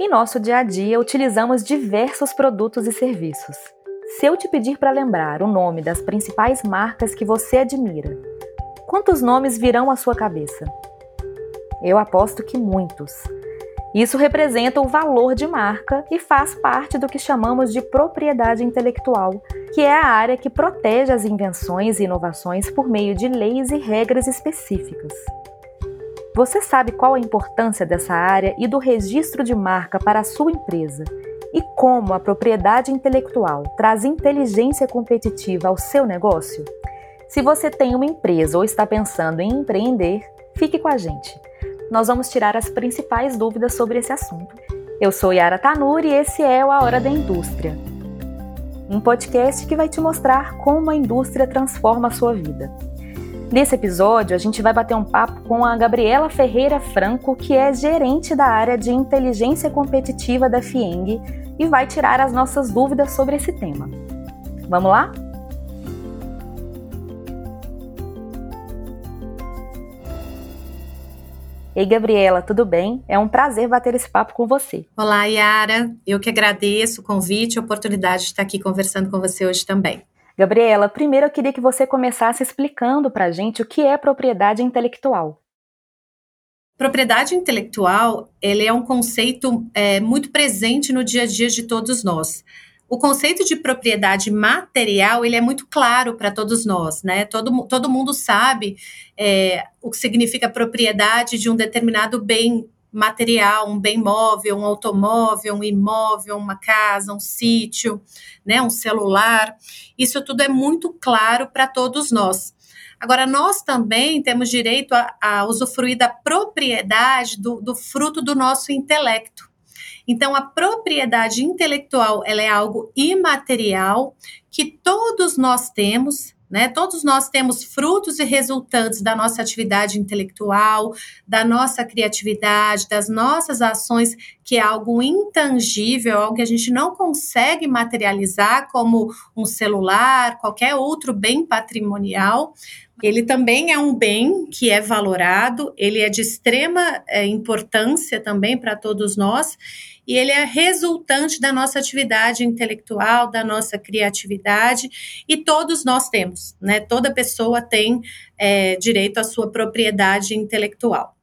Em nosso dia a dia, utilizamos diversos produtos e serviços. Se eu te pedir para lembrar o nome das principais marcas que você admira, quantos nomes virão à sua cabeça? Eu aposto que muitos. Isso representa o valor de marca e faz parte do que chamamos de propriedade intelectual, que é a área que protege as invenções e inovações por meio de leis e regras específicas. Você sabe qual a importância dessa área e do registro de marca para a sua empresa e como a propriedade intelectual traz inteligência competitiva ao seu negócio? Se você tem uma empresa ou está pensando em empreender, fique com a gente. Nós vamos tirar as principais dúvidas sobre esse assunto. Eu sou Yara Tanuri e esse é o A Hora da Indústria, um podcast que vai te mostrar como a indústria transforma a sua vida. Nesse episódio, a gente vai bater um papo com a Gabriela Ferreira Franco, que é gerente da área de inteligência competitiva da FIENG e vai tirar as nossas dúvidas sobre esse tema. Vamos lá? Ei, Gabriela, tudo bem? É um prazer bater esse papo com você. Olá, Yara. Eu que agradeço o convite e a oportunidade de estar aqui conversando com você hoje também. Gabriela, primeiro eu queria que você começasse explicando para a gente o que é propriedade intelectual. Propriedade intelectual ele é um conceito é, muito presente no dia a dia de todos nós. O conceito de propriedade material ele é muito claro para todos nós, né? Todo, todo mundo sabe é, o que significa propriedade de um determinado bem material, um bem móvel, um automóvel, um imóvel, uma casa, um sítio, né, um celular. Isso tudo é muito claro para todos nós. Agora, nós também temos direito a, a usufruir da propriedade do, do fruto do nosso intelecto. Então, a propriedade intelectual ela é algo imaterial que todos nós temos, né? Todos nós temos frutos e resultantes da nossa atividade intelectual, da nossa criatividade, das nossas ações, que é algo intangível, algo que a gente não consegue materializar, como um celular, qualquer outro bem patrimonial. Ele também é um bem que é valorado, ele é de extrema é, importância também para todos nós e ele é resultante da nossa atividade intelectual, da nossa criatividade, e todos nós temos, né? Toda pessoa tem é, direito à sua propriedade intelectual.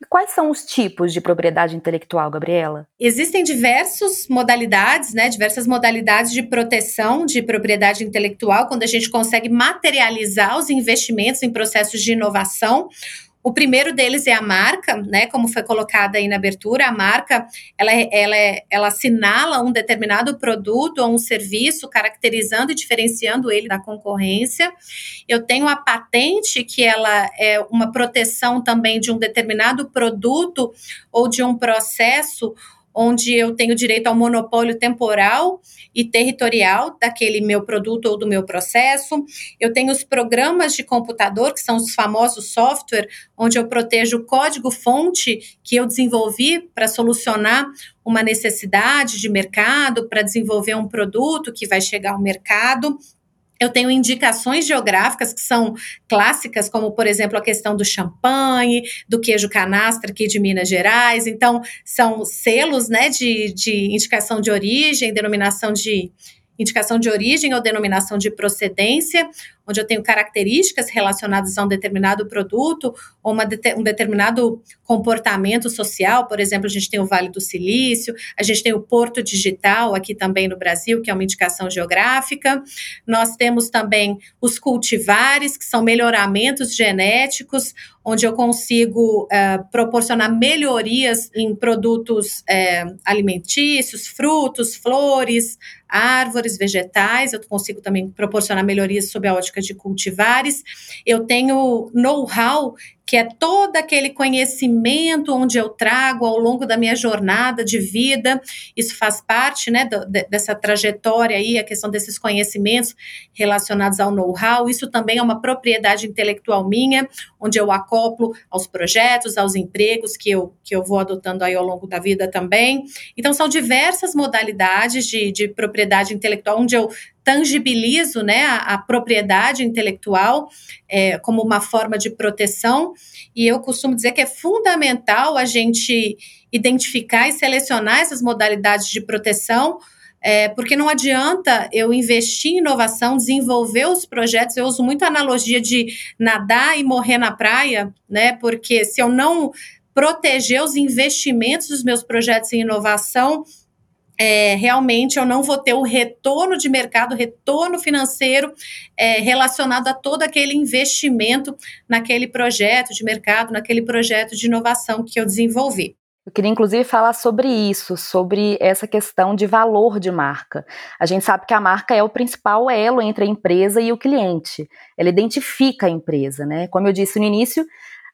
E quais são os tipos de propriedade intelectual, Gabriela? Existem diversas modalidades, né? Diversas modalidades de proteção de propriedade intelectual, quando a gente consegue materializar os investimentos em processos de inovação o primeiro deles é a marca, né? Como foi colocada aí na abertura, a marca ela, é, ela, é, ela assinala um determinado produto ou um serviço, caracterizando e diferenciando ele da concorrência. Eu tenho a patente, que ela é uma proteção também de um determinado produto ou de um processo onde eu tenho direito ao monopólio temporal e territorial daquele meu produto ou do meu processo. Eu tenho os programas de computador, que são os famosos software, onde eu protejo o código-fonte que eu desenvolvi para solucionar uma necessidade de mercado, para desenvolver um produto que vai chegar ao mercado. Eu tenho indicações geográficas que são clássicas, como, por exemplo, a questão do champanhe, do queijo canastra aqui de Minas Gerais. Então, são selos né, de, de indicação de origem, denominação de indicação de origem ou denominação de procedência, onde eu tenho características relacionadas a um determinado produto ou uma, um determinado comportamento social. Por exemplo, a gente tem o Vale do Silício, a gente tem o Porto Digital aqui também no Brasil, que é uma indicação geográfica. Nós temos também os cultivares, que são melhoramentos genéticos, onde eu consigo uh, proporcionar melhorias em produtos uh, alimentícios, frutos, flores, árvores, vegetais. Eu consigo também proporcionar melhorias sob a ótica de cultivares. Eu tenho know-how que é todo aquele conhecimento onde eu trago ao longo da minha jornada de vida. Isso faz parte, né, do, dessa trajetória aí, a questão desses conhecimentos relacionados ao know-how. Isso também é uma propriedade intelectual minha, onde eu acoplo aos projetos, aos empregos que eu, que eu vou adotando aí ao longo da vida também. Então, são diversas modalidades de, de propriedade intelectual, onde eu tangibilizo né, a, a propriedade intelectual é, como uma forma de proteção e eu costumo dizer que é fundamental a gente identificar e selecionar essas modalidades de proteção, é, porque não adianta eu investir em inovação, desenvolver os projetos. Eu uso muito a analogia de nadar e morrer na praia, né? Porque se eu não proteger os investimentos dos meus projetos em inovação, é, realmente eu não vou ter o retorno de mercado, retorno financeiro é, relacionado a todo aquele investimento naquele projeto de mercado, naquele projeto de inovação que eu desenvolvi. Eu queria inclusive falar sobre isso, sobre essa questão de valor de marca. A gente sabe que a marca é o principal elo entre a empresa e o cliente. Ela identifica a empresa, né? Como eu disse no início,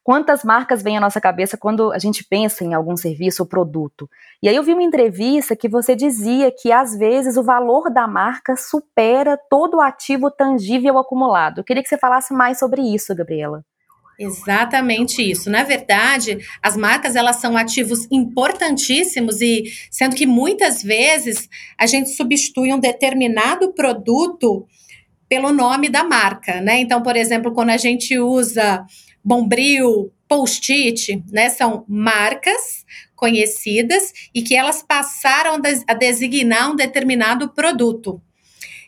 quantas marcas vêm à nossa cabeça quando a gente pensa em algum serviço ou produto? E aí eu vi uma entrevista que você dizia que às vezes o valor da marca supera todo o ativo tangível acumulado. Eu queria que você falasse mais sobre isso, Gabriela. Exatamente isso. Na verdade, as marcas elas são ativos importantíssimos e sendo que muitas vezes a gente substitui um determinado produto pelo nome da marca, né? Então, por exemplo, quando a gente usa Bombril, Post-it, né, são marcas conhecidas e que elas passaram a designar um determinado produto.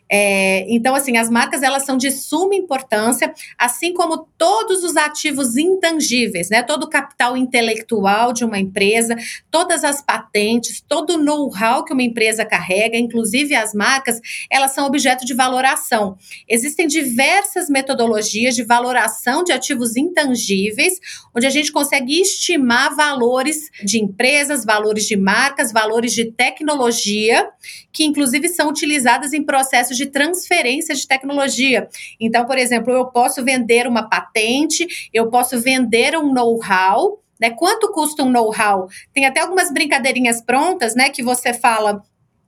É, então, assim, as marcas elas são de suma importância, assim como todos os ativos intangíveis, né? Todo o capital intelectual de uma empresa, todas as patentes, todo o know-how que uma empresa carrega, inclusive as marcas, elas são objeto de valoração. Existem diversas metodologias de valoração de ativos intangíveis, onde a gente consegue estimar valores de empresas, valores de marcas, valores de tecnologia, que inclusive são utilizadas em processos de transferência de tecnologia. Então, por exemplo, eu posso vender uma patente, eu posso vender um know-how. Né? Quanto custa um know-how? Tem até algumas brincadeirinhas prontas, né? Que você fala,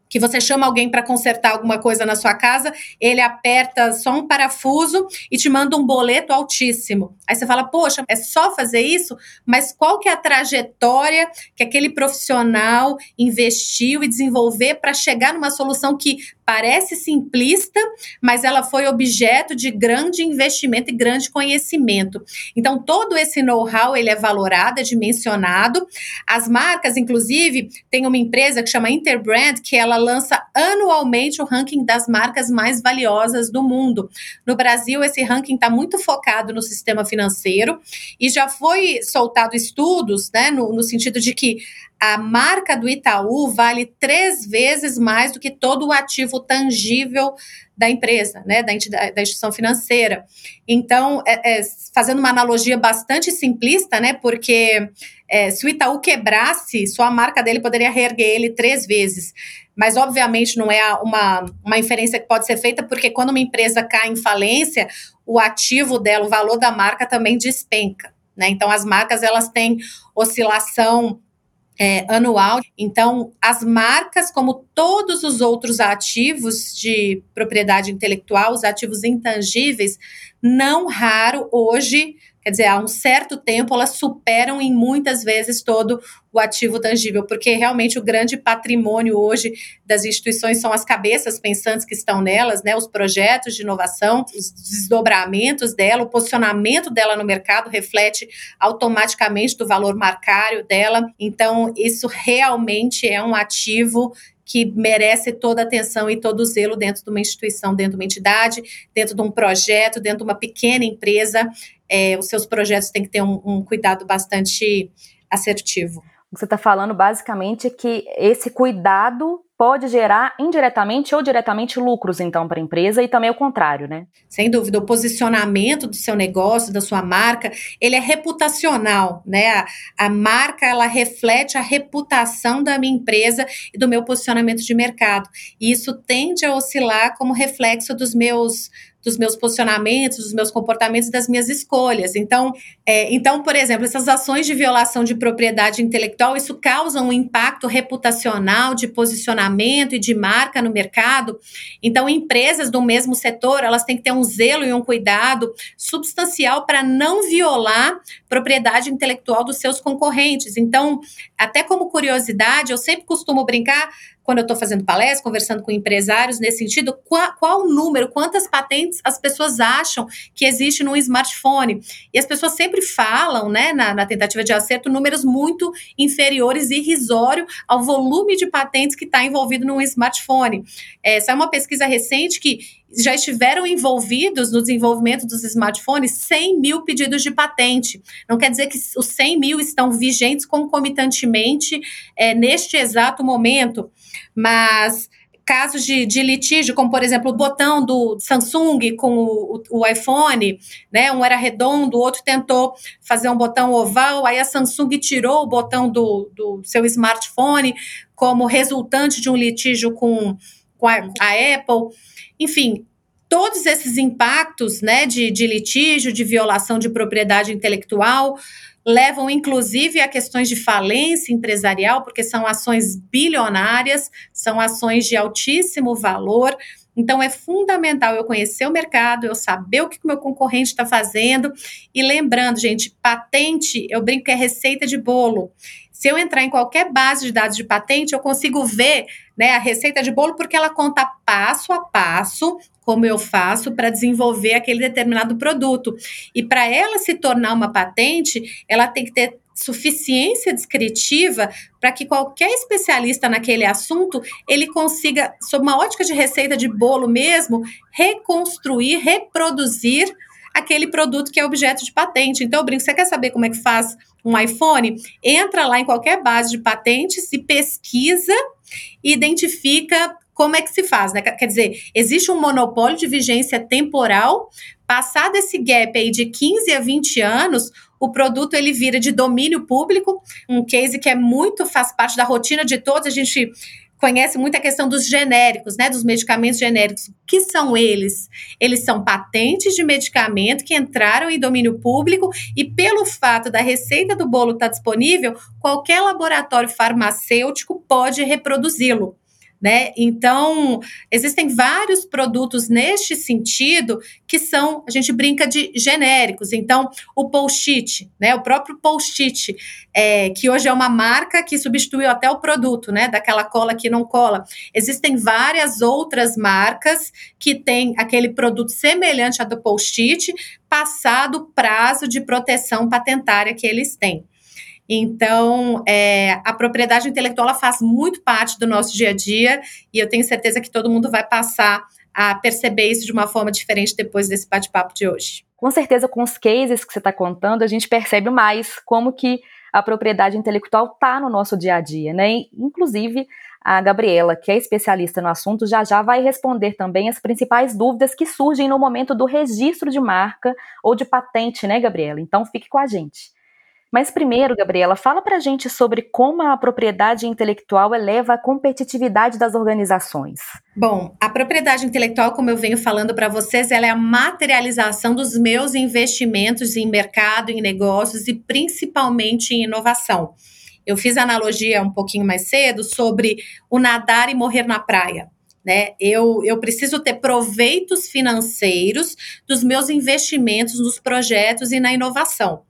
que você chama alguém para consertar alguma coisa na sua casa, ele aperta só um parafuso e te manda um boleto altíssimo. Aí você fala, poxa, é só fazer isso? Mas qual que é a trajetória que aquele profissional investiu e desenvolver para chegar numa solução que parece simplista, mas ela foi objeto de grande investimento e grande conhecimento. Então, todo esse know-how, ele é valorado, é dimensionado. As marcas, inclusive, tem uma empresa que chama Interbrand, que ela lança anualmente o ranking das marcas mais valiosas do mundo. No Brasil, esse ranking está muito focado no sistema financeiro e já foi soltado estudos, né, no, no sentido de que a marca do Itaú vale três vezes mais do que todo o ativo tangível da empresa, né, da, entidade, da instituição financeira. Então, é, é, fazendo uma analogia bastante simplista, né, porque é, se o Itaú quebrasse, só a marca dele poderia reerguer ele três vezes. Mas, obviamente, não é uma, uma inferência que pode ser feita, porque quando uma empresa cai em falência, o ativo dela, o valor da marca também despenca. Né? Então, as marcas elas têm oscilação é, anual. Então, as marcas, como todos os outros ativos de propriedade intelectual, os ativos intangíveis, não raro hoje Quer dizer, há um certo tempo elas superam em muitas vezes todo o ativo tangível, porque realmente o grande patrimônio hoje das instituições são as cabeças pensantes que estão nelas, né, os projetos de inovação, os desdobramentos dela, o posicionamento dela no mercado reflete automaticamente do valor marcário dela. Então, isso realmente é um ativo que merece toda a atenção e todo o zelo dentro de uma instituição, dentro de uma entidade, dentro de um projeto, dentro de uma pequena empresa. É, os seus projetos têm que ter um, um cuidado bastante assertivo. O que você está falando basicamente é que esse cuidado pode gerar indiretamente ou diretamente lucros, então, para a empresa e também o contrário, né? Sem dúvida, o posicionamento do seu negócio, da sua marca, ele é reputacional, né? A, a marca, ela reflete a reputação da minha empresa e do meu posicionamento de mercado. E isso tende a oscilar como reflexo dos meus dos meus posicionamentos, dos meus comportamentos, das minhas escolhas. Então, é, então, por exemplo, essas ações de violação de propriedade intelectual, isso causa um impacto reputacional de posicionamento e de marca no mercado. Então, empresas do mesmo setor, elas têm que ter um zelo e um cuidado substancial para não violar propriedade intelectual dos seus concorrentes. Então, até como curiosidade, eu sempre costumo brincar quando eu estou fazendo palestra, conversando com empresários nesse sentido, qual, o número, quantas patentes as pessoas acham que existe num smartphone. E as pessoas sempre falam, né, na, na tentativa de acerto, números muito inferiores e irrisório ao volume de patentes que está envolvido num smartphone. Essa é uma pesquisa recente que já estiveram envolvidos no desenvolvimento dos smartphones 100 mil pedidos de patente. Não quer dizer que os 100 mil estão vigentes concomitantemente é, neste exato momento, mas casos de, de, litígio, como por exemplo o botão do Samsung com o, o, o, iPhone, né? Um era redondo, o outro tentou fazer um botão oval, aí a Samsung tirou o botão do, do seu smartphone como resultante de um litígio com, com a, a Apple. Enfim, todos esses impactos né, de, de litígio, de violação de propriedade intelectual, levam inclusive a questões de falência empresarial, porque são ações bilionárias, são ações de altíssimo valor. Então, é fundamental eu conhecer o mercado, eu saber o que o meu concorrente está fazendo. E lembrando, gente, patente, eu brinco que é receita de bolo. Se eu entrar em qualquer base de dados de patente, eu consigo ver né, a receita de bolo, porque ela conta passo a passo como eu faço para desenvolver aquele determinado produto. E para ela se tornar uma patente, ela tem que ter suficiência descritiva para que qualquer especialista naquele assunto ele consiga, sob uma ótica de receita de bolo mesmo, reconstruir, reproduzir aquele produto que é objeto de patente. Então, eu brinco, você quer saber como é que faz um iPhone? Entra lá em qualquer base de patentes e pesquisa, identifica como é que se faz, né? Quer dizer, existe um monopólio de vigência temporal. Passado esse gap aí de 15 a 20 anos, o produto ele vira de domínio público, um case que é muito faz parte da rotina de todos. A gente conhece muito a questão dos genéricos, né, dos medicamentos genéricos. O que são eles? Eles são patentes de medicamento que entraram em domínio público e pelo fato da receita do bolo estar disponível, qualquer laboratório farmacêutico pode reproduzi-lo né? Então, existem vários produtos neste sentido que são, a gente brinca de genéricos. Então, o post-it, né? O próprio post-it, é, que hoje é uma marca que substituiu até o produto, né? Daquela cola que não cola. Existem várias outras marcas que têm aquele produto semelhante ao do post-it, passado o prazo de proteção patentária que eles têm. Então, é, a propriedade intelectual faz muito parte do nosso dia a dia e eu tenho certeza que todo mundo vai passar a perceber isso de uma forma diferente depois desse bate-papo de hoje. Com certeza, com os cases que você está contando, a gente percebe mais como que a propriedade intelectual está no nosso dia a dia, né? Inclusive, a Gabriela, que é especialista no assunto, já já vai responder também as principais dúvidas que surgem no momento do registro de marca ou de patente, né, Gabriela? Então, fique com a gente. Mas primeiro, Gabriela, fala para a gente sobre como a propriedade intelectual eleva a competitividade das organizações. Bom, a propriedade intelectual, como eu venho falando para vocês, ela é a materialização dos meus investimentos em mercado, em negócios e principalmente em inovação. Eu fiz analogia um pouquinho mais cedo sobre o nadar e morrer na praia. Né? Eu, eu preciso ter proveitos financeiros dos meus investimentos nos projetos e na inovação.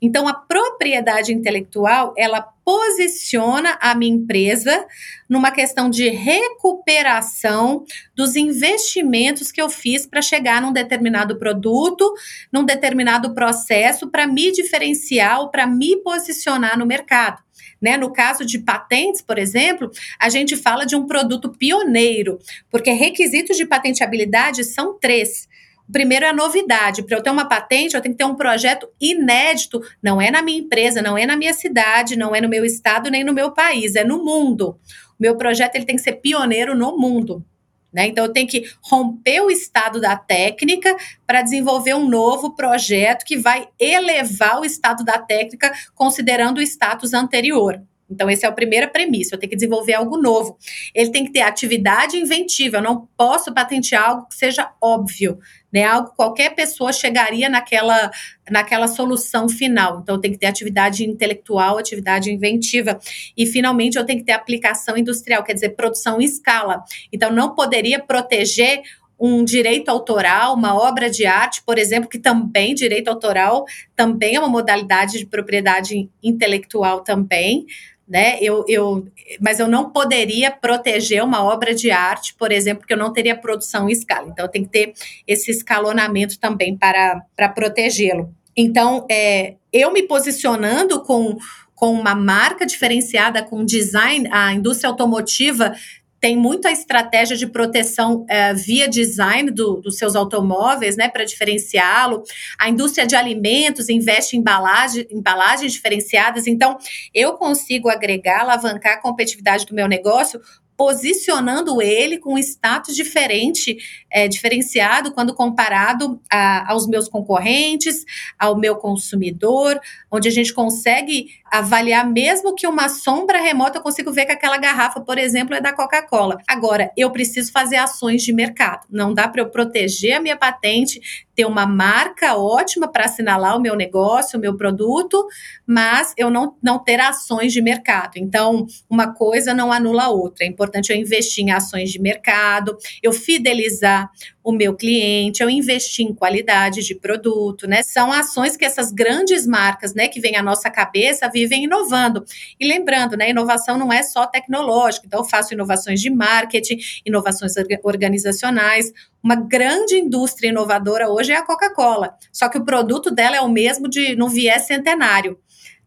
Então, a propriedade intelectual, ela posiciona a minha empresa numa questão de recuperação dos investimentos que eu fiz para chegar num determinado produto, num determinado processo, para me diferenciar ou para me posicionar no mercado. Né? No caso de patentes, por exemplo, a gente fala de um produto pioneiro, porque requisitos de patenteabilidade são três. Primeiro é a novidade. Para eu ter uma patente, eu tenho que ter um projeto inédito. Não é na minha empresa, não é na minha cidade, não é no meu estado, nem no meu país, é no mundo. O meu projeto ele tem que ser pioneiro no mundo. Né? Então, eu tenho que romper o estado da técnica para desenvolver um novo projeto que vai elevar o estado da técnica, considerando o status anterior. Então, essa é a primeira premissa. Eu tenho que desenvolver algo novo. Ele tem que ter atividade inventiva. Eu não posso patentear algo que seja óbvio, né? Algo que qualquer pessoa chegaria naquela, naquela solução final. Então, eu tenho que ter atividade intelectual, atividade inventiva. E, finalmente, eu tenho que ter aplicação industrial, quer dizer, produção em escala. Então, não poderia proteger um direito autoral, uma obra de arte, por exemplo, que também direito autoral também é uma modalidade de propriedade intelectual também, né? Eu, eu, mas eu não poderia proteger uma obra de arte, por exemplo, porque eu não teria produção em escala. Então, tem que ter esse escalonamento também para, para protegê-lo. Então, é, eu me posicionando com, com uma marca diferenciada, com design, a indústria automotiva tem muito a estratégia de proteção é, via design do, dos seus automóveis, né, para diferenciá-lo. A indústria de alimentos investe em embalagem, embalagens diferenciadas. Então, eu consigo agregar, alavancar a competitividade do meu negócio posicionando ele com um status diferente, é, diferenciado quando comparado a, aos meus concorrentes, ao meu consumidor, onde a gente consegue avaliar mesmo que uma sombra remota eu consigo ver que aquela garrafa, por exemplo, é da Coca-Cola. Agora, eu preciso fazer ações de mercado. Não dá para eu proteger a minha patente, ter uma marca ótima para assinalar o meu negócio, o meu produto, mas eu não, não ter ações de mercado. Então, uma coisa não anula a outra. É importante eu investir em ações de mercado, eu fidelizar o meu cliente, eu investir em qualidade de produto, né? São ações que essas grandes marcas, né, que vêm à nossa cabeça, vivem inovando. E lembrando, né, inovação não é só tecnológica, então eu faço inovações de marketing, inovações organizacionais. Uma grande indústria inovadora hoje é a Coca-Cola, só que o produto dela é o mesmo de no viés centenário.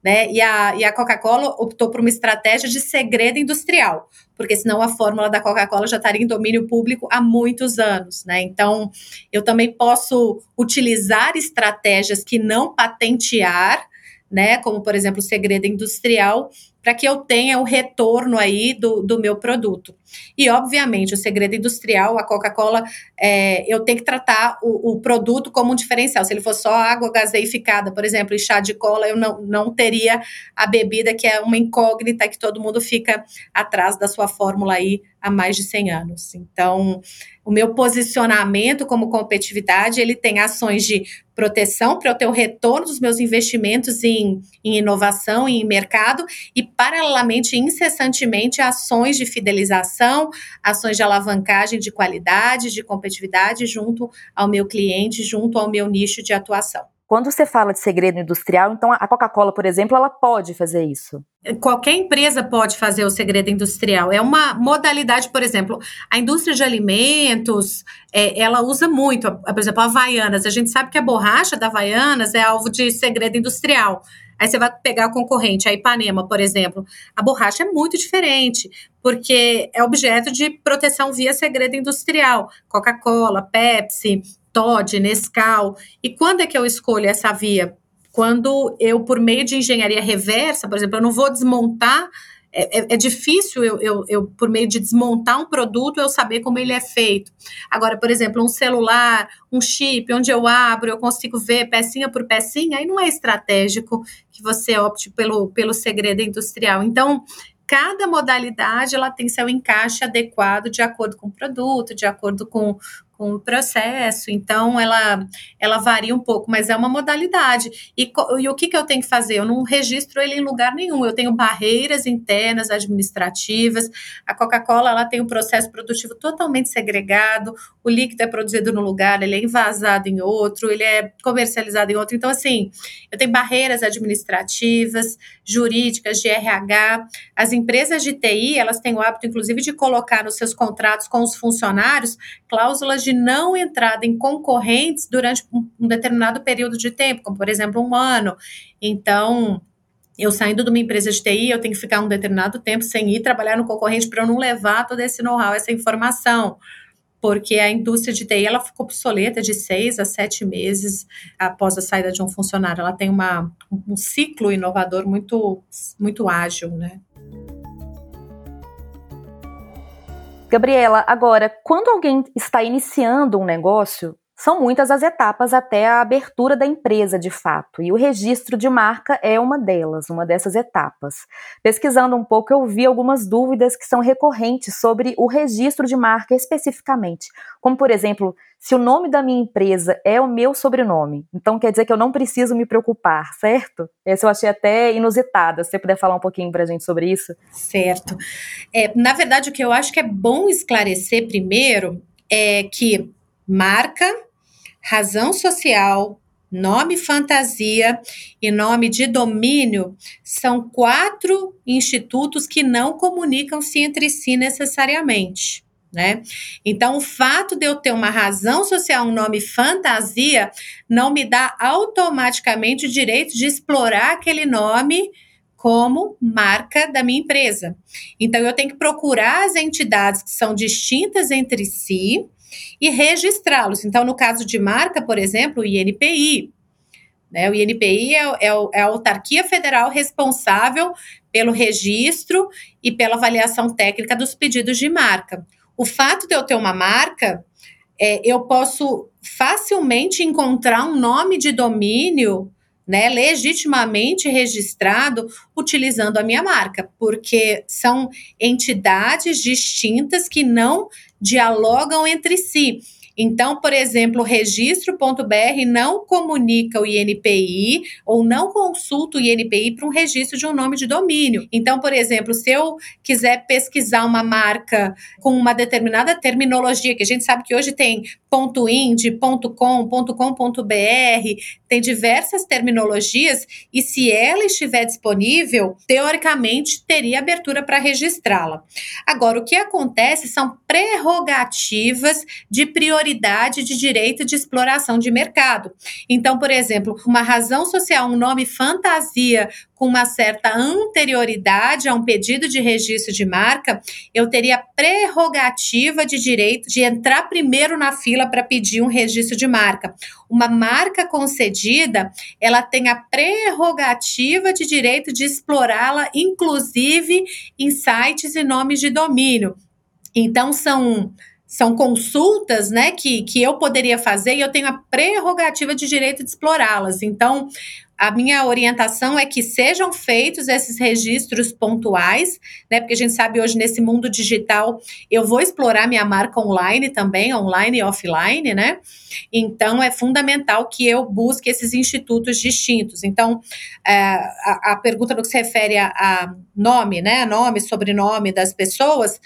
Né? E a, e a Coca-Cola optou por uma estratégia de segredo industrial, porque senão a fórmula da Coca-Cola já estaria em domínio público há muitos anos, né? Então, eu também posso utilizar estratégias que não patentear, né? Como, por exemplo, o segredo industrial, para que eu tenha o retorno aí do, do meu produto. E, obviamente, o segredo industrial, a Coca-Cola, é, eu tenho que tratar o, o, produto como um diferencial. Se ele for só água gaseificada, por exemplo, e chá de cola, eu não, não teria a bebida, que é uma incógnita que todo mundo fica atrás da sua fórmula aí há mais de 100 anos. Então, o meu posicionamento como competitividade, ele tem ações de proteção para eu ter o retorno dos meus investimentos em, em inovação e em mercado e, paralelamente, incessantemente, ações de fidelização, ações de alavancagem de qualidade, de competitividade junto ao meu cliente, junto ao meu nicho de atuação. Quando você fala de segredo industrial, então a Coca-Cola, por exemplo, ela pode fazer isso? Qualquer empresa pode fazer o segredo industrial. É uma modalidade, por exemplo, a indústria de alimentos, é, ela usa muito, por exemplo, a Havaianas. A gente sabe que a borracha da Havaianas é alvo de segredo industrial. Aí você vai pegar o concorrente, a Ipanema, por exemplo. A borracha é muito diferente, porque é objeto de proteção via segredo industrial. Coca-Cola, Pepsi, Todd, Nescau. E quando é que eu escolho essa via? Quando eu, por meio de engenharia reversa, por exemplo, eu não vou desmontar. É, é, é difícil eu, eu, eu, por meio de desmontar um produto, eu saber como ele é feito. Agora, por exemplo, um celular, um chip, onde eu abro, eu consigo ver pecinha por pecinha, aí não é estratégico que você opte pelo, pelo segredo industrial. Então, cada modalidade ela tem seu encaixe adequado de acordo com o produto, de acordo com, com o processo, então ela, ela varia um pouco, mas é uma modalidade. E, e, o que, que eu tenho que fazer? Eu não registro ele em lugar nenhum, eu tenho barreiras internas administrativas. A Coca-Cola ela tem um processo produtivo totalmente segregado, o líquido é produzido num lugar, ele é envasado em outro, ele é comercializado em outro. Então, assim, eu tenho barreiras administrativas, jurídicas, de RH. As empresas de TI, elas têm o hábito, inclusive, de colocar nos seus contratos com os funcionários cláusulas de não entrada em concorrentes durante um, determinado período de tempo, como por exemplo um ano. Então, eu saindo de uma empresa de TI, eu tenho que ficar um determinado tempo sem ir trabalhar no concorrente para eu não levar todo esse know-how, essa informação. Porque a indústria de TI ela ficou obsoleta de seis a sete meses após a saída de um funcionário. Ela tem uma, um ciclo inovador muito, muito ágil, né? Gabriela, agora, quando alguém está iniciando um negócio, são muitas as etapas até a abertura da empresa de fato, e o registro de marca é uma delas, uma dessas etapas. Pesquisando um pouco, eu vi algumas dúvidas que são recorrentes sobre o registro de marca especificamente, como por exemplo, se o nome da minha empresa é o meu sobrenome, então quer dizer que eu não preciso me preocupar, certo? Essa eu achei até inusitada. Se você puder falar um pouquinho para a gente sobre isso. Certo. É, na verdade, o que eu acho que é bom esclarecer primeiro é que marca, razão social, nome fantasia e nome de domínio são quatro institutos que não comunicam-se entre si necessariamente. Né? Então, o fato de eu ter uma razão social, um nome fantasia, não me dá automaticamente o direito de explorar aquele nome como marca da minha empresa. Então, eu tenho que procurar as entidades que são distintas entre si e registrá-los. Então, no caso de marca, por exemplo, o INPI. Né? O INPI é, é, é a autarquia federal responsável pelo registro e pela avaliação técnica dos pedidos de marca. O fato de eu ter uma marca, é, eu posso facilmente encontrar um nome de domínio né, legitimamente registrado utilizando a minha marca, porque são entidades distintas que não dialogam entre si. Então, por exemplo, o registro.br não comunica o INPI ou não consulta o INPI para um registro de um nome de domínio. Então, por exemplo, se eu quiser pesquisar uma marca com uma determinada terminologia, que a gente sabe que hoje tem .ind, .com, .com.br, tem diversas terminologias e se ela estiver disponível, teoricamente teria abertura para registrá-la. Agora, o que acontece são prerrogativas de prioridade de direito de exploração de mercado. Então, por exemplo, uma razão social, um nome fantasia com uma certa anterioridade a um pedido de registro de marca, eu teria prerrogativa de direito de entrar primeiro na fila para pedir um registro de marca. Uma marca concedida, ela tem a prerrogativa de direito de explorá-la, inclusive em sites e nomes de domínio. Então, são são consultas, né, que, que eu poderia fazer e eu tenho a prerrogativa de direito de explorá-las. Então, a minha orientação é que sejam feitos esses registros pontuais, né? Porque a gente sabe hoje nesse mundo digital eu vou explorar minha marca online também, online e offline, né? Então é fundamental que eu busque esses institutos distintos. Então, é, a, a, pergunta no que se refere a, a nome, né? Nome, sobrenome das pessoas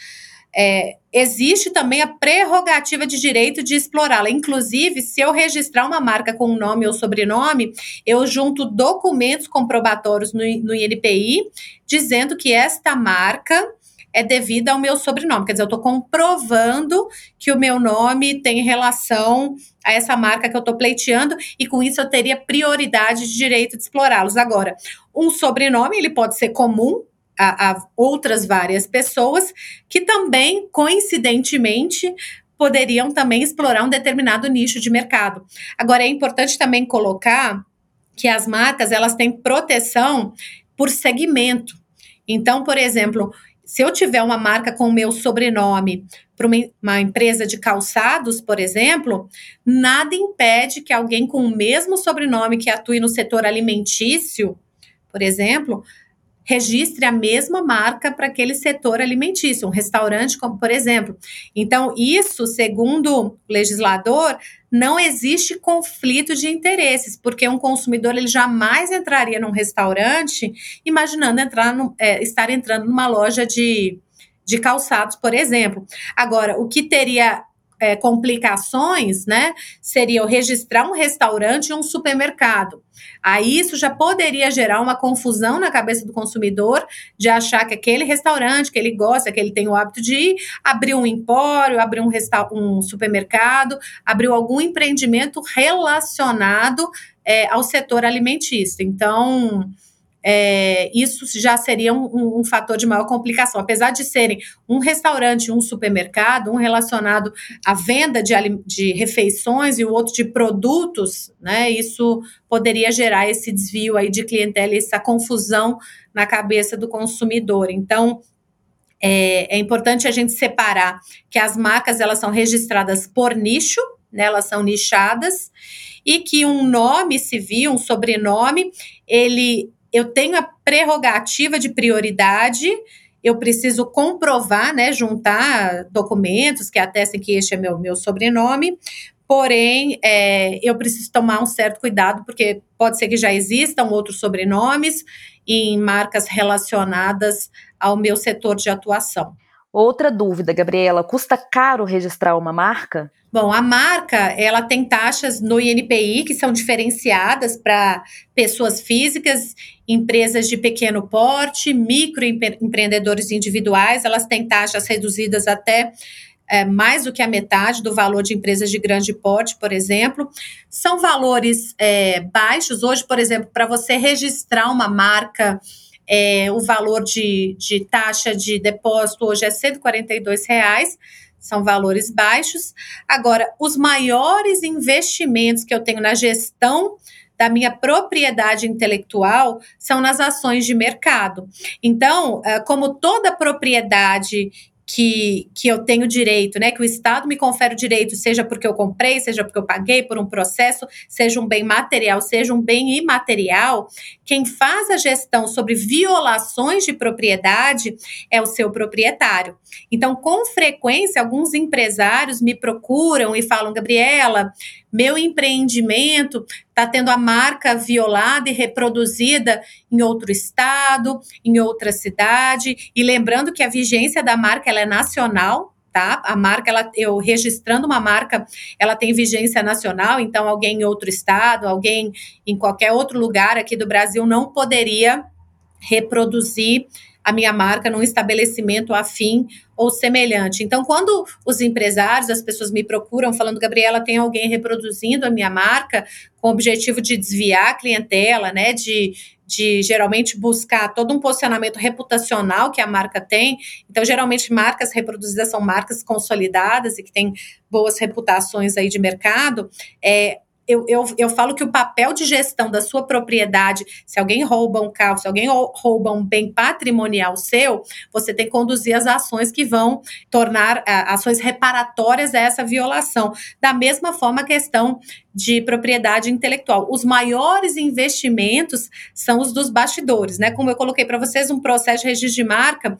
é, existe também a prerrogativa de direito de explorá-la. Inclusive, se eu registrar uma marca com nome ou sobrenome, eu junto documentos comprobatórios no, no INPI dizendo que esta marca é devida ao meu sobrenome. Quer dizer, eu estou comprovando que o meu nome tem relação a essa marca que eu estou pleiteando e com isso eu teria prioridade de direito de explorá-los. Agora, um sobrenome, ele pode ser comum, a, a outras várias pessoas que também, coincidentemente, poderiam também explorar um determinado nicho de mercado. Agora, é importante também colocar que as marcas elas têm proteção por segmento. Então, por exemplo, se eu tiver uma marca com o meu sobrenome para uma, uma, empresa de calçados, por exemplo, nada impede que alguém com o mesmo sobrenome que atue no setor alimentício, por exemplo, registre a mesma marca para aquele setor alimentício, um restaurante, como por exemplo. Então, isso, segundo o legislador, não existe conflito de interesses, porque um consumidor ele jamais entraria num restaurante imaginando entrar no, é, estar entrando numa loja de, de calçados, por exemplo. Agora, o que teria é, complicações, né, seria registrar um restaurante e um supermercado. Aí isso já poderia gerar uma confusão na cabeça do consumidor de achar que aquele restaurante que ele gosta, que ele tem o hábito de ir, abriu um empório, abriu um, um supermercado, abriu algum empreendimento relacionado é, ao setor alimentício. Então, é, isso já seria um, um, fator de maior complicação. Apesar de serem um restaurante um supermercado, um relacionado à venda de, de refeições e o outro de produtos, né, isso poderia gerar esse desvio aí de clientela essa confusão na cabeça do consumidor. Então, é, é, importante a gente separar que as marcas elas são registradas por nicho, né, elas são nichadas, e que um nome civil, um sobrenome, ele eu tenho a prerrogativa de prioridade, eu preciso comprovar, né, juntar documentos que atestem que este é meu, meu sobrenome, porém, é, eu preciso tomar um certo cuidado, porque pode ser que já existam outros sobrenomes em marcas relacionadas ao meu setor de atuação. Outra dúvida, Gabriela, custa caro registrar uma marca? Bom, a marca, ela tem taxas no INPI que são diferenciadas para pessoas físicas, empresas de pequeno porte, microempreendedores individuais, elas têm taxas reduzidas até é, mais do que a metade do valor de empresas de grande porte, por exemplo. São valores é, baixos. Hoje, por exemplo, para você registrar uma marca é, o valor de, de taxa de depósito hoje é 142 reais, são valores baixos. Agora, os maiores investimentos que eu tenho na gestão da minha propriedade intelectual são nas ações de mercado. Então, é, como toda propriedade que, que eu tenho direito, né? Que o Estado me confere o direito, seja porque eu comprei, seja porque eu paguei por um processo, seja um bem material, seja um bem imaterial. Quem faz a gestão sobre violações de propriedade é o seu proprietário. Então, com frequência, alguns empresários me procuram e falam, Gabriela, meu empreendimento está tendo a marca violada e reproduzida em outro estado, em outra cidade. E lembrando que a vigência da marca ela é nacional, tá? A marca, ela, eu registrando uma marca, ela tem vigência nacional, então alguém em outro estado, alguém em qualquer outro lugar aqui do Brasil não poderia reproduzir a minha marca num estabelecimento afim ou semelhante. Então, quando os empresários, as pessoas me procuram falando, Gabriela, tem alguém reproduzindo a minha marca com o objetivo de desviar a clientela, né? De, de geralmente buscar todo um posicionamento reputacional que a marca tem. Então, geralmente, marcas reproduzidas são marcas consolidadas e que têm boas reputações aí de mercado. É, eu, eu, eu falo que o papel de gestão da sua propriedade, se alguém rouba um carro, se alguém rouba um bem patrimonial seu, você tem que conduzir as ações que vão tornar ações reparatórias a essa violação. Da mesma forma, a questão de propriedade intelectual. Os maiores investimentos são os dos bastidores, né? Como eu coloquei para vocês, um processo de registro de marca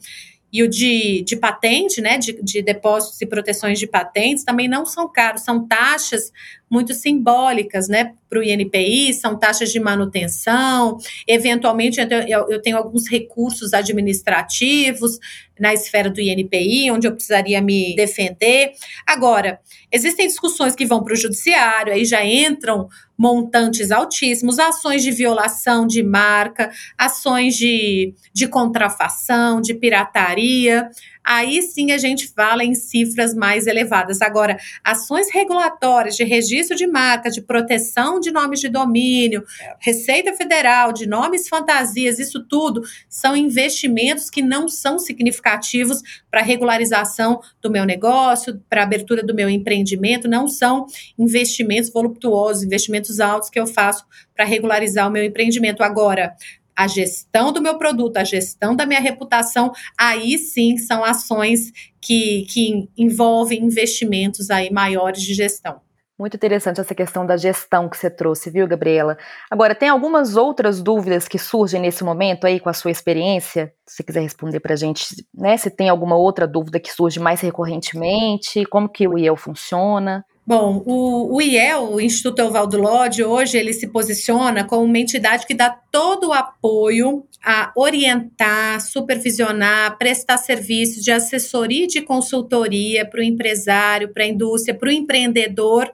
e o de, de patente, né, de, de depósitos e proteções de patentes, também não são caros, são taxas muito simbólicas, né, para o INPI, são taxas de manutenção, eventualmente eu, tenho alguns recursos administrativos na esfera do INPI, onde eu precisaria me defender. Agora, existem discussões que vão para o judiciário, aí já entram montantes altíssimos, ações de violação de marca, ações de, de contrafação, de pirataria aí sim a gente fala em cifras mais elevadas. Agora, ações regulatórias de registro de marca, de proteção de nomes de domínio, Receita Federal, de nomes fantasias, isso tudo são investimentos que não são significativos para regularização do meu negócio, para abertura do meu empreendimento, não são investimentos voluptuosos, investimentos altos que eu faço para regularizar o meu empreendimento. Agora, a gestão do meu produto, a gestão da minha reputação, aí sim são ações que, que envolvem investimentos aí maiores de gestão. Muito interessante essa questão da gestão que você trouxe, viu, Gabriela? Agora, tem algumas outras dúvidas que surgem nesse momento aí com a sua experiência? Se você quiser responder para a gente, né? Se tem alguma outra dúvida que surge mais recorrentemente, como que o IEL funciona? Bom, o, o IEL, o Instituto Evaldo Lodge, hoje ele se posiciona como uma entidade que dá todo o apoio a orientar, supervisionar, prestar serviços de assessoria e de consultoria para o empresário, para a indústria, para o empreendedor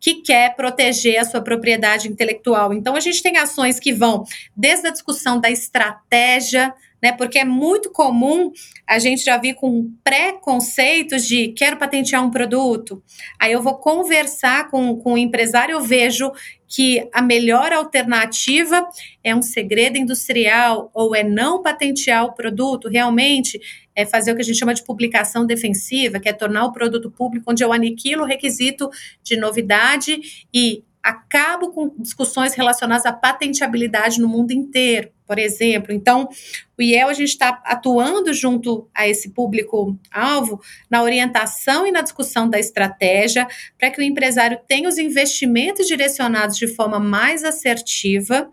que quer proteger a sua propriedade intelectual. Então, a gente tem ações que vão desde a discussão da estratégia né? Porque é muito comum a gente já vir com preconceitos de quero patentear um produto. Aí eu vou conversar com, com o empresário, eu vejo que a melhor alternativa é um segredo industrial ou é não patentear o produto, realmente é fazer o que a gente chama de publicação defensiva, que é tornar o produto público onde eu aniquilo o requisito de novidade e acabo com discussões relacionadas à patenteabilidade no mundo inteiro, por exemplo. Então, o IEL, a gente está atuando junto a esse público-alvo na orientação e na discussão da estratégia para que o empresário tenha os investimentos direcionados de forma mais assertiva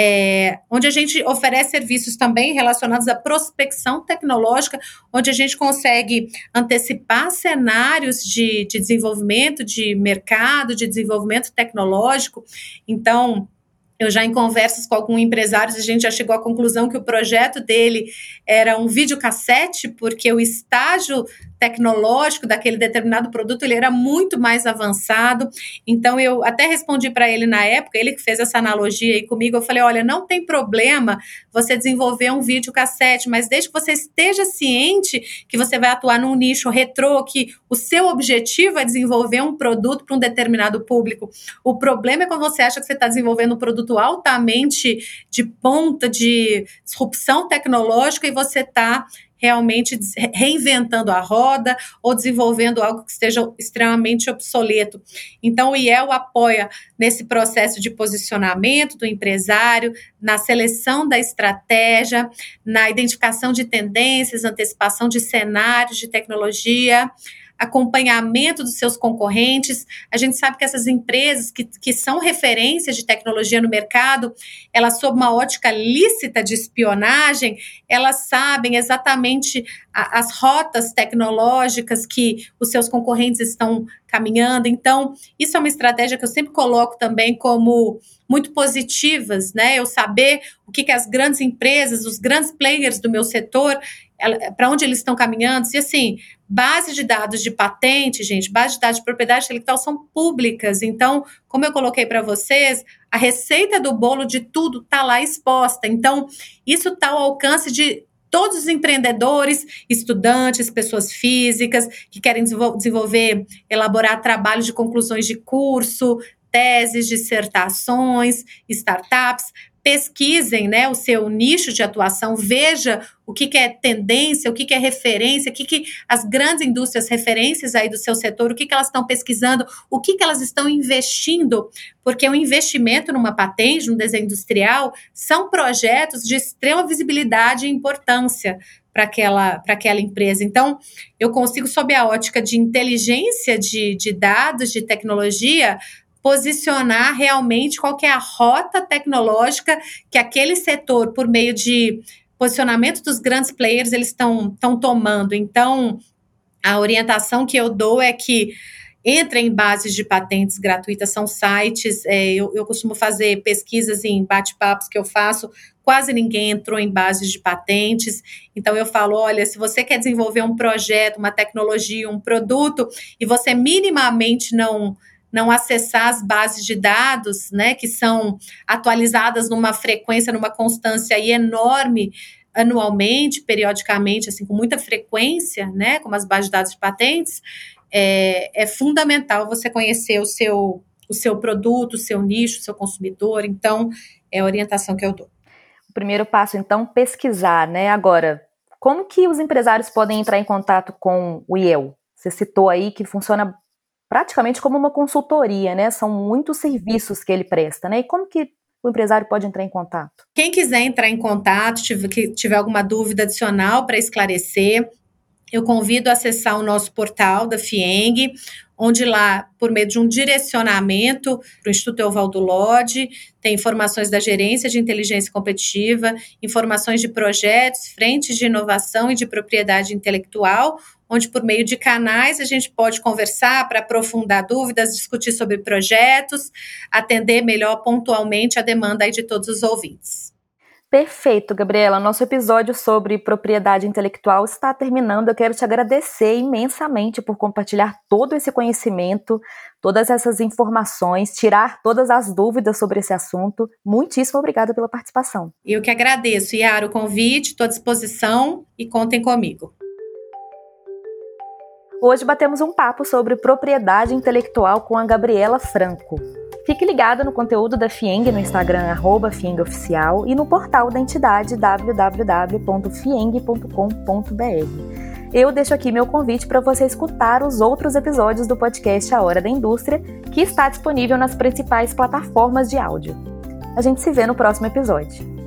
é, onde a gente oferece serviços também relacionados à prospecção tecnológica, onde a gente consegue antecipar cenários de, de desenvolvimento de mercado, de desenvolvimento tecnológico. Então, eu já em conversas com alguns empresários, a gente já chegou à conclusão que o projeto dele era um videocassete, porque o estágio tecnológico daquele determinado produto ele era muito mais avançado. Então eu até respondi para ele na época, ele que fez essa analogia aí comigo, eu falei: "Olha, não tem problema você desenvolver um videocassete, mas desde que você esteja ciente que você vai atuar num nicho retrô, que o seu objetivo é desenvolver um produto para um determinado público. O problema é quando você acha que você está desenvolvendo um produto altamente de ponta de disrupção tecnológica e você está realmente reinventando a roda ou desenvolvendo algo que esteja extremamente obsoleto. Então, o IEL apoia nesse processo de posicionamento do empresário, na seleção da estratégia, na identificação de tendências, antecipação de cenários de tecnologia, acompanhamento dos seus concorrentes. A gente sabe que essas empresas que, que são referências de tecnologia no mercado, elas, sob uma ótica lícita de espionagem, elas sabem exatamente a, as rotas tecnológicas que os seus concorrentes estão caminhando. Então, isso é uma estratégia que eu sempre coloco também como muito positivas, né? Eu saber o que, que as grandes empresas, os grandes players do meu setor, para onde eles estão caminhando. E assim, bases de dados de patente, gente, bases de dados de propriedade intelectual são públicas. Então, como eu coloquei para vocês, a receita do bolo de tudo está lá exposta. Então, isso está ao alcance de todos os empreendedores, estudantes, pessoas físicas que querem desenvolver, elaborar trabalhos de conclusões de curso, teses, dissertações, startups, pesquisem né, o seu nicho de atuação, veja o que, que é tendência, o que, que é referência, o que, que as grandes indústrias referências aí do seu setor, o que, que elas estão pesquisando, o que, que elas estão investindo, porque o investimento numa patente, num desenho industrial, são projetos de extrema visibilidade e importância para aquela, aquela empresa. Então, eu consigo, sob a ótica de inteligência de, de dados, de tecnologia, posicionar realmente qual é a rota tecnológica que aquele setor, por meio de posicionamento dos grandes players, eles estão tomando. Então, a orientação que eu dou é que entra em bases de patentes gratuitas, são sites, é, eu, eu costumo fazer pesquisas em bate-papos que eu faço, quase ninguém entrou em bases de patentes, então eu falo, olha, se você quer desenvolver um projeto, uma tecnologia, um produto, e você minimamente não não acessar as bases de dados, né, que são atualizadas numa frequência, numa constância enorme anualmente, periodicamente, assim, com muita frequência, né, como as bases de dados de patentes, é, é fundamental você conhecer o seu, o seu produto, o seu nicho, o seu consumidor. Então, é a orientação que eu dou. O primeiro passo, então, pesquisar, né? Agora, como que os empresários podem entrar em contato com o IEL? Você citou aí que funciona praticamente como uma consultoria, né? São muitos serviços que ele presta, né? E como que o empresário pode entrar em contato? Quem quiser entrar em contato, tiver, tiver alguma dúvida adicional para esclarecer, eu convido a acessar o nosso portal da FIENG, onde lá, por meio de um direcionamento para o Instituto Evaldo Lodge, tem informações da gerência de inteligência competitiva, informações de projetos, frentes de inovação e de propriedade intelectual, onde por meio de canais a gente pode conversar para aprofundar dúvidas, discutir sobre projetos, atender melhor pontualmente a demanda de todos os ouvintes. Perfeito, Gabriela. Nosso episódio sobre propriedade intelectual está terminando. Eu quero te agradecer imensamente por compartilhar todo esse conhecimento, todas essas informações, tirar todas as dúvidas sobre esse assunto. Muitíssimo obrigada pela participação. Eu que agradeço, Yara, o convite, estou à disposição e contem comigo. Hoje batemos um papo sobre propriedade intelectual com a Gabriela Franco. Fique ligado no conteúdo da FIENG no Instagram, FIENGOficial, e no portal da entidade www.fieng.com.br. Eu deixo aqui meu convite para você escutar os outros episódios do podcast A Hora da Indústria, que está disponível nas principais plataformas de áudio. A gente se vê no próximo episódio.